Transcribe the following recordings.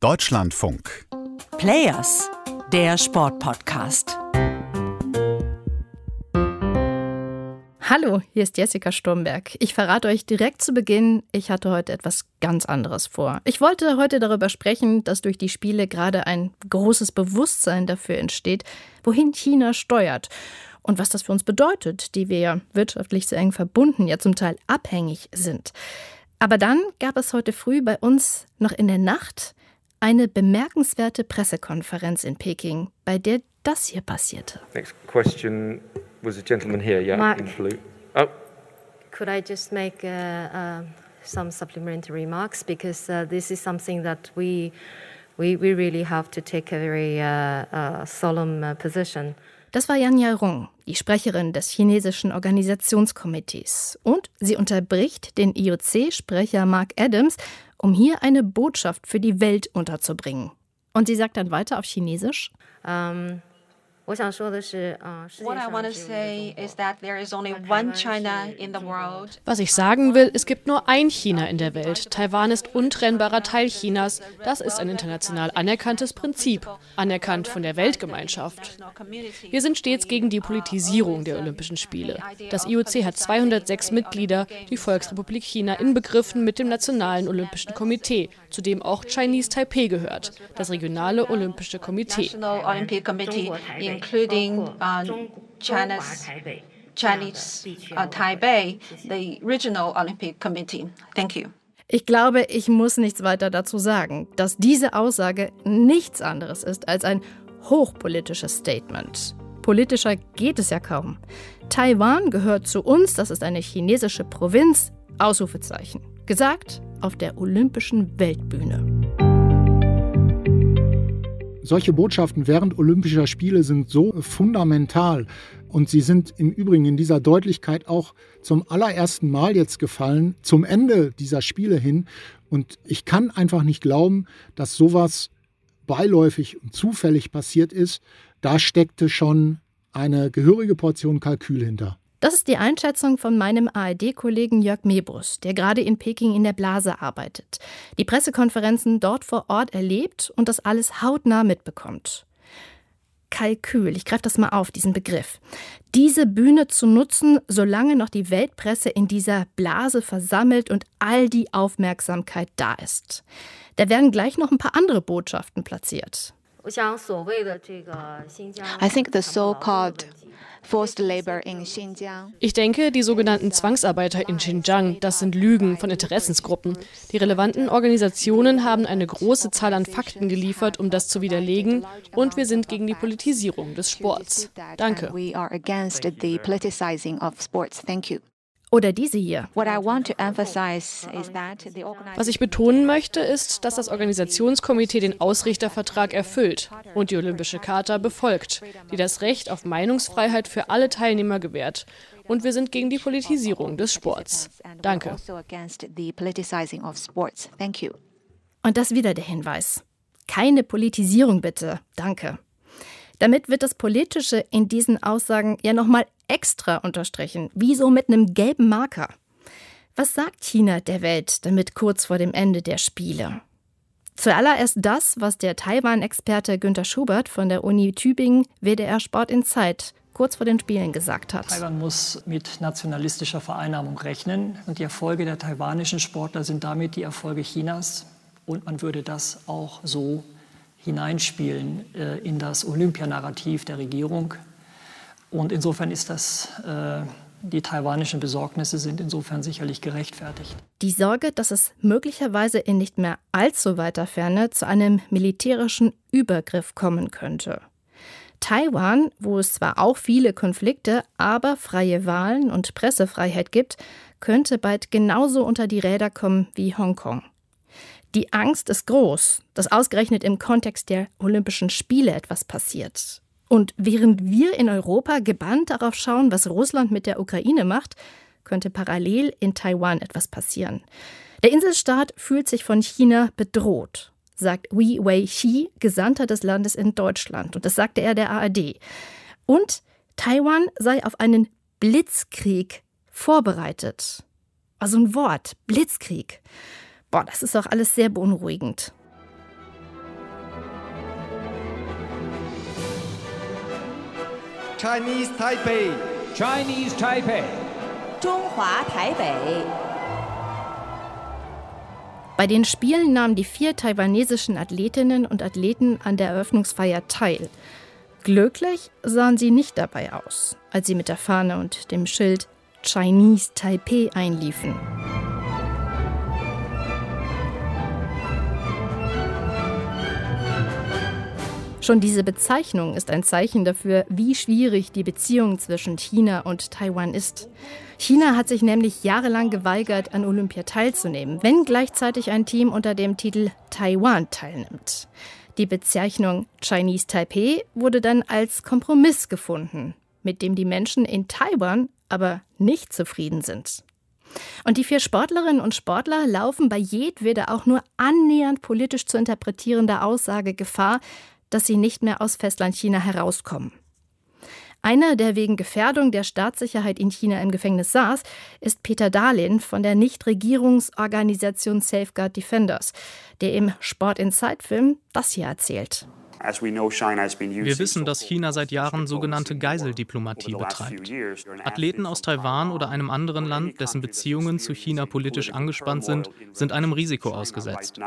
Deutschlandfunk. Players, der Sportpodcast. Hallo, hier ist Jessica Sturmberg. Ich verrate euch direkt zu Beginn, ich hatte heute etwas ganz anderes vor. Ich wollte heute darüber sprechen, dass durch die Spiele gerade ein großes Bewusstsein dafür entsteht, wohin China steuert und was das für uns bedeutet, die wir ja wirtschaftlich so eng verbunden, ja zum Teil abhängig sind. Aber dann gab es heute früh bei uns noch in der Nacht eine bemerkenswerte Pressekonferenz in Peking, bei der das hier passierte. Next question was a gentleman here, yeah, Mark. in blue. Oh, Could I just make uh, uh, some supplementary remarks because uh, this is something that we we, we really have to take a very uh, uh, solemn uh, position. Das war Yang Yairong, die Sprecherin des chinesischen Organisationskomitees. Und sie unterbricht den IOC-Sprecher Mark Adams, um hier eine Botschaft für die Welt unterzubringen. Und sie sagt dann weiter auf Chinesisch. Um, 我想说的是，呃，世界 What I 上 want to 只有一个 say 中国 is that there is only one China in the world. Was ich sagen will, es gibt nur ein China in der Welt. Taiwan ist untrennbarer Teil Chinas. Das ist ein international anerkanntes Prinzip, anerkannt von der Weltgemeinschaft. Wir sind stets gegen die Politisierung der Olympischen Spiele. Das IOC hat 206 Mitglieder, die Volksrepublik China inbegriffen mit dem Nationalen Olympischen Komitee, zu dem auch Chinese Taipei gehört, das regionale Olympische Komitee. including China's uh, Chinese uh, Taipei, the regional Olympic Committee. Thank you. Ich glaube, ich muss nichts weiter dazu sagen, dass diese Aussage nichts anderes ist als ein hochpolitisches Statement. Politischer geht es ja kaum. Taiwan gehört zu uns, das ist eine chinesische Provinz. Ausrufezeichen. Gesagt auf der olympischen Weltbühne. Solche Botschaften während Olympischer Spiele sind so fundamental und sie sind im Übrigen in dieser Deutlichkeit auch zum allerersten Mal jetzt gefallen, zum Ende dieser Spiele hin. Und ich kann einfach nicht glauben, dass sowas beiläufig und zufällig passiert ist. Da steckte schon eine gehörige Portion Kalkül hinter. Das ist die Einschätzung von meinem ARD-Kollegen Jörg Mebus, der gerade in Peking in der Blase arbeitet, die Pressekonferenzen dort vor Ort erlebt und das alles hautnah mitbekommt. Kalkül, ich greife das mal auf, diesen Begriff. Diese Bühne zu nutzen, solange noch die Weltpresse in dieser Blase versammelt und all die Aufmerksamkeit da ist. Da werden gleich noch ein paar andere Botschaften platziert. I think the so-called forced labor in Xinjiang. Ich denke, die sogenannten Zwangsarbeiter in Xinjiang, das sind Lügen von Interessensgruppen. Die relevanten Organisationen haben eine große Zahl an Fakten geliefert, um das zu widerlegen, und wir sind gegen die Politisierung des Sports. Danke. Oder diese hier. What I want to emphasize is that the Was ich betonen möchte, ist, dass das Organisationskomitee den Ausrichtervertrag erfüllt und die Olympische Charta befolgt, die das Recht auf Meinungsfreiheit für alle Teilnehmer gewährt. Und wir sind gegen die Politisierung des Sports. Danke. also against the politicizing of sports. Thank you. Und das wieder der Hinweis. Keine Politisierung bitte. Danke. Damit wird das Politische in diesen Aussagen ja nochmal extra unterstrichen, wie so mit einem gelben Marker. Was sagt China der Welt damit kurz vor dem Ende der Spiele? Zuallererst das, was der Taiwan-Experte Günter Schubert von der Uni Tübingen WDR Sport in Zeit kurz vor den Spielen gesagt hat. Taiwan muss mit nationalistischer Vereinnahmung rechnen und die Erfolge der taiwanischen Sportler sind damit die Erfolge Chinas und man würde das auch so hineinspielen äh, in das Olympianarrativ der Regierung. Und insofern ist das, äh, die taiwanischen Besorgnisse sind insofern sicherlich gerechtfertigt. Die Sorge, dass es möglicherweise in nicht mehr allzu weiter Ferne zu einem militärischen Übergriff kommen könnte. Taiwan, wo es zwar auch viele Konflikte, aber freie Wahlen und Pressefreiheit gibt, könnte bald genauso unter die Räder kommen wie Hongkong. Die Angst ist groß, dass ausgerechnet im Kontext der Olympischen Spiele etwas passiert. Und während wir in Europa gebannt darauf schauen, was Russland mit der Ukraine macht, könnte parallel in Taiwan etwas passieren. Der Inselstaat fühlt sich von China bedroht, sagt Wei Wei-Xi, Gesandter des Landes in Deutschland. Und das sagte er der ARD. Und Taiwan sei auf einen Blitzkrieg vorbereitet. Also ein Wort, Blitzkrieg. Boah, das ist doch alles sehr beunruhigend. Chinese Taipei. Chinese Taipei. Zhonghua Taipei. Bei den Spielen nahmen die vier taiwanesischen Athletinnen und Athleten an der Eröffnungsfeier teil. Glücklich sahen sie nicht dabei aus, als sie mit der Fahne und dem Schild Chinese Taipei einliefen. Schon diese Bezeichnung ist ein Zeichen dafür, wie schwierig die Beziehung zwischen China und Taiwan ist. China hat sich nämlich jahrelang geweigert, an Olympia teilzunehmen, wenn gleichzeitig ein Team unter dem Titel Taiwan teilnimmt. Die Bezeichnung Chinese Taipei wurde dann als Kompromiss gefunden, mit dem die Menschen in Taiwan aber nicht zufrieden sind. Und die vier Sportlerinnen und Sportler laufen bei jedweder auch nur annähernd politisch zu interpretierender Aussage Gefahr, dass sie nicht mehr aus Festlandchina herauskommen. Einer, der wegen Gefährdung der Staatssicherheit in China im Gefängnis saß, ist Peter Dahlin von der Nichtregierungsorganisation Safeguard Defenders, der im Sport Insight Film das hier erzählt. Wir wissen, dass China seit Jahren sogenannte Geiseldiplomatie betreibt. Athleten aus Taiwan oder einem anderen Land, dessen Beziehungen zu China politisch angespannt sind, sind einem Risiko ausgesetzt.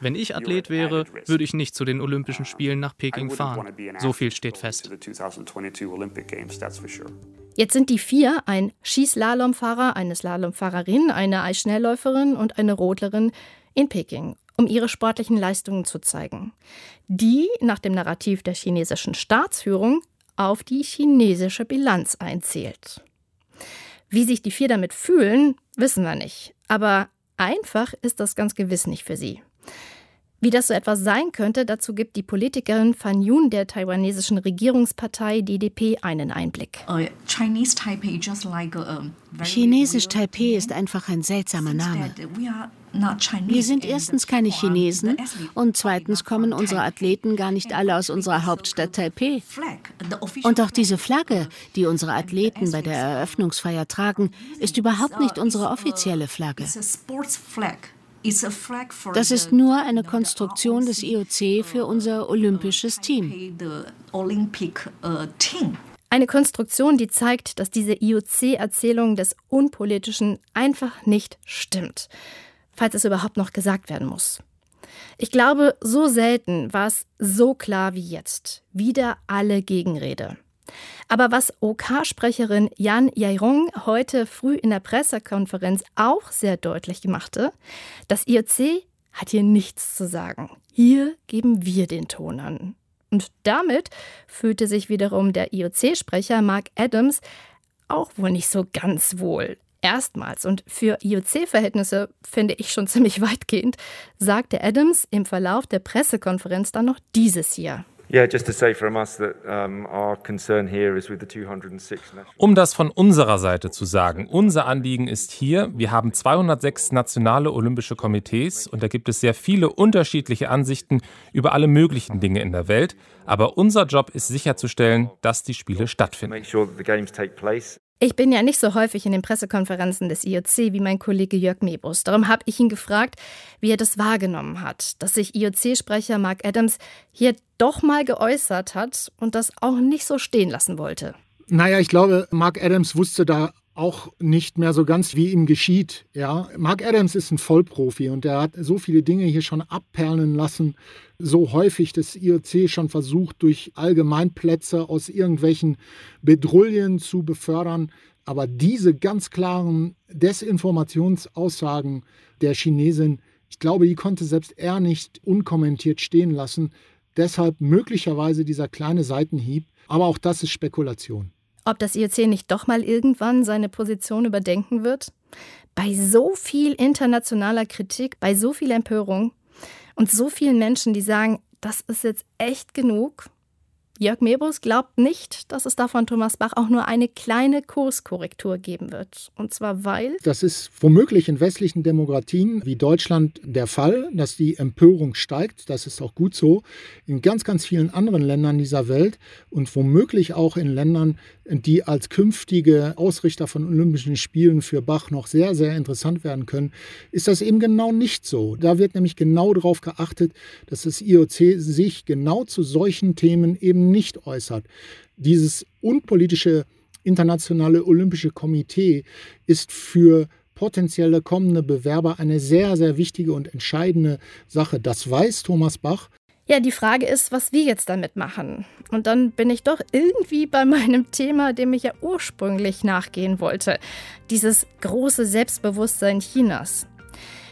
Wenn ich Athlet wäre, würde ich nicht zu den Olympischen Spielen nach Peking fahren. So viel steht fest. Jetzt sind die vier ein Skislalomfahrer, eine Slalomfahrerin, eine Eisschnellläuferin und eine Rodlerin in Peking um ihre sportlichen Leistungen zu zeigen, die nach dem Narrativ der chinesischen Staatsführung auf die chinesische Bilanz einzählt. Wie sich die vier damit fühlen, wissen wir nicht, aber einfach ist das ganz gewiss nicht für sie. Wie das so etwas sein könnte, dazu gibt die Politikerin Fan Yun der taiwanesischen Regierungspartei DDP einen Einblick. Chinesisch Taipei ist einfach ein seltsamer Name. Wir sind erstens keine Chinesen und zweitens kommen unsere Athleten gar nicht alle aus unserer Hauptstadt Taipei. Und auch diese Flagge, die unsere Athleten bei der Eröffnungsfeier tragen, ist überhaupt nicht unsere offizielle Flagge. Das ist nur eine Konstruktion des IOC für unser olympisches Team. Eine Konstruktion, die zeigt, dass diese IOC-Erzählung des Unpolitischen einfach nicht stimmt, falls es überhaupt noch gesagt werden muss. Ich glaube, so selten war es so klar wie jetzt. Wieder alle Gegenrede. Aber was OK-Sprecherin Yan Yairong heute früh in der Pressekonferenz auch sehr deutlich machte, das IOC hat hier nichts zu sagen. Hier geben wir den Ton an. Und damit fühlte sich wiederum der IOC-Sprecher Mark Adams auch wohl nicht so ganz wohl. Erstmals und für IOC-Verhältnisse finde ich schon ziemlich weitgehend, sagte Adams im Verlauf der Pressekonferenz dann noch dieses hier. Um das von unserer Seite zu sagen, unser Anliegen ist hier, wir haben 206 nationale olympische Komitees und da gibt es sehr viele unterschiedliche Ansichten über alle möglichen Dinge in der Welt, aber unser Job ist sicherzustellen, dass die Spiele stattfinden. Ich bin ja nicht so häufig in den Pressekonferenzen des IOC wie mein Kollege Jörg Mebus. Darum habe ich ihn gefragt, wie er das wahrgenommen hat, dass sich IOC-Sprecher Mark Adams hier doch mal geäußert hat und das auch nicht so stehen lassen wollte. Naja, ich glaube, Mark Adams wusste da auch nicht mehr so ganz, wie ihm geschieht. Ja, Mark Adams ist ein Vollprofi und er hat so viele Dinge hier schon abperlen lassen, so häufig das IOC schon versucht, durch Allgemeinplätze aus irgendwelchen Bedrullien zu befördern. Aber diese ganz klaren Desinformationsaussagen der Chinesin, ich glaube, die konnte selbst er nicht unkommentiert stehen lassen. Deshalb möglicherweise dieser kleine Seitenhieb. Aber auch das ist Spekulation ob das IOC nicht doch mal irgendwann seine Position überdenken wird? Bei so viel internationaler Kritik, bei so viel Empörung und so vielen Menschen, die sagen, das ist jetzt echt genug, Jörg Mebus glaubt nicht, dass es da von Thomas Bach auch nur eine kleine Kurskorrektur geben wird. Und zwar weil. Das ist womöglich in westlichen Demokratien wie Deutschland der Fall, dass die Empörung steigt. Das ist auch gut so. In ganz, ganz vielen anderen Ländern dieser Welt und womöglich auch in Ländern, die als künftige Ausrichter von Olympischen Spielen für Bach noch sehr, sehr interessant werden können, ist das eben genau nicht so. Da wird nämlich genau darauf geachtet, dass das IOC sich genau zu solchen Themen eben nicht äußert. Dieses unpolitische internationale Olympische Komitee ist für potenzielle kommende Bewerber eine sehr, sehr wichtige und entscheidende Sache. Das weiß Thomas Bach. Ja, die Frage ist, was wir jetzt damit machen. Und dann bin ich doch irgendwie bei meinem Thema, dem ich ja ursprünglich nachgehen wollte. Dieses große Selbstbewusstsein Chinas.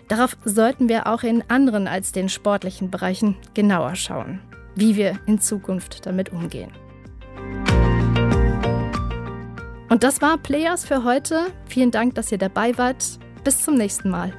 Darauf sollten wir auch in anderen als den sportlichen Bereichen genauer schauen, wie wir in Zukunft damit umgehen. Und das war Players für heute. Vielen Dank, dass ihr dabei wart. Bis zum nächsten Mal.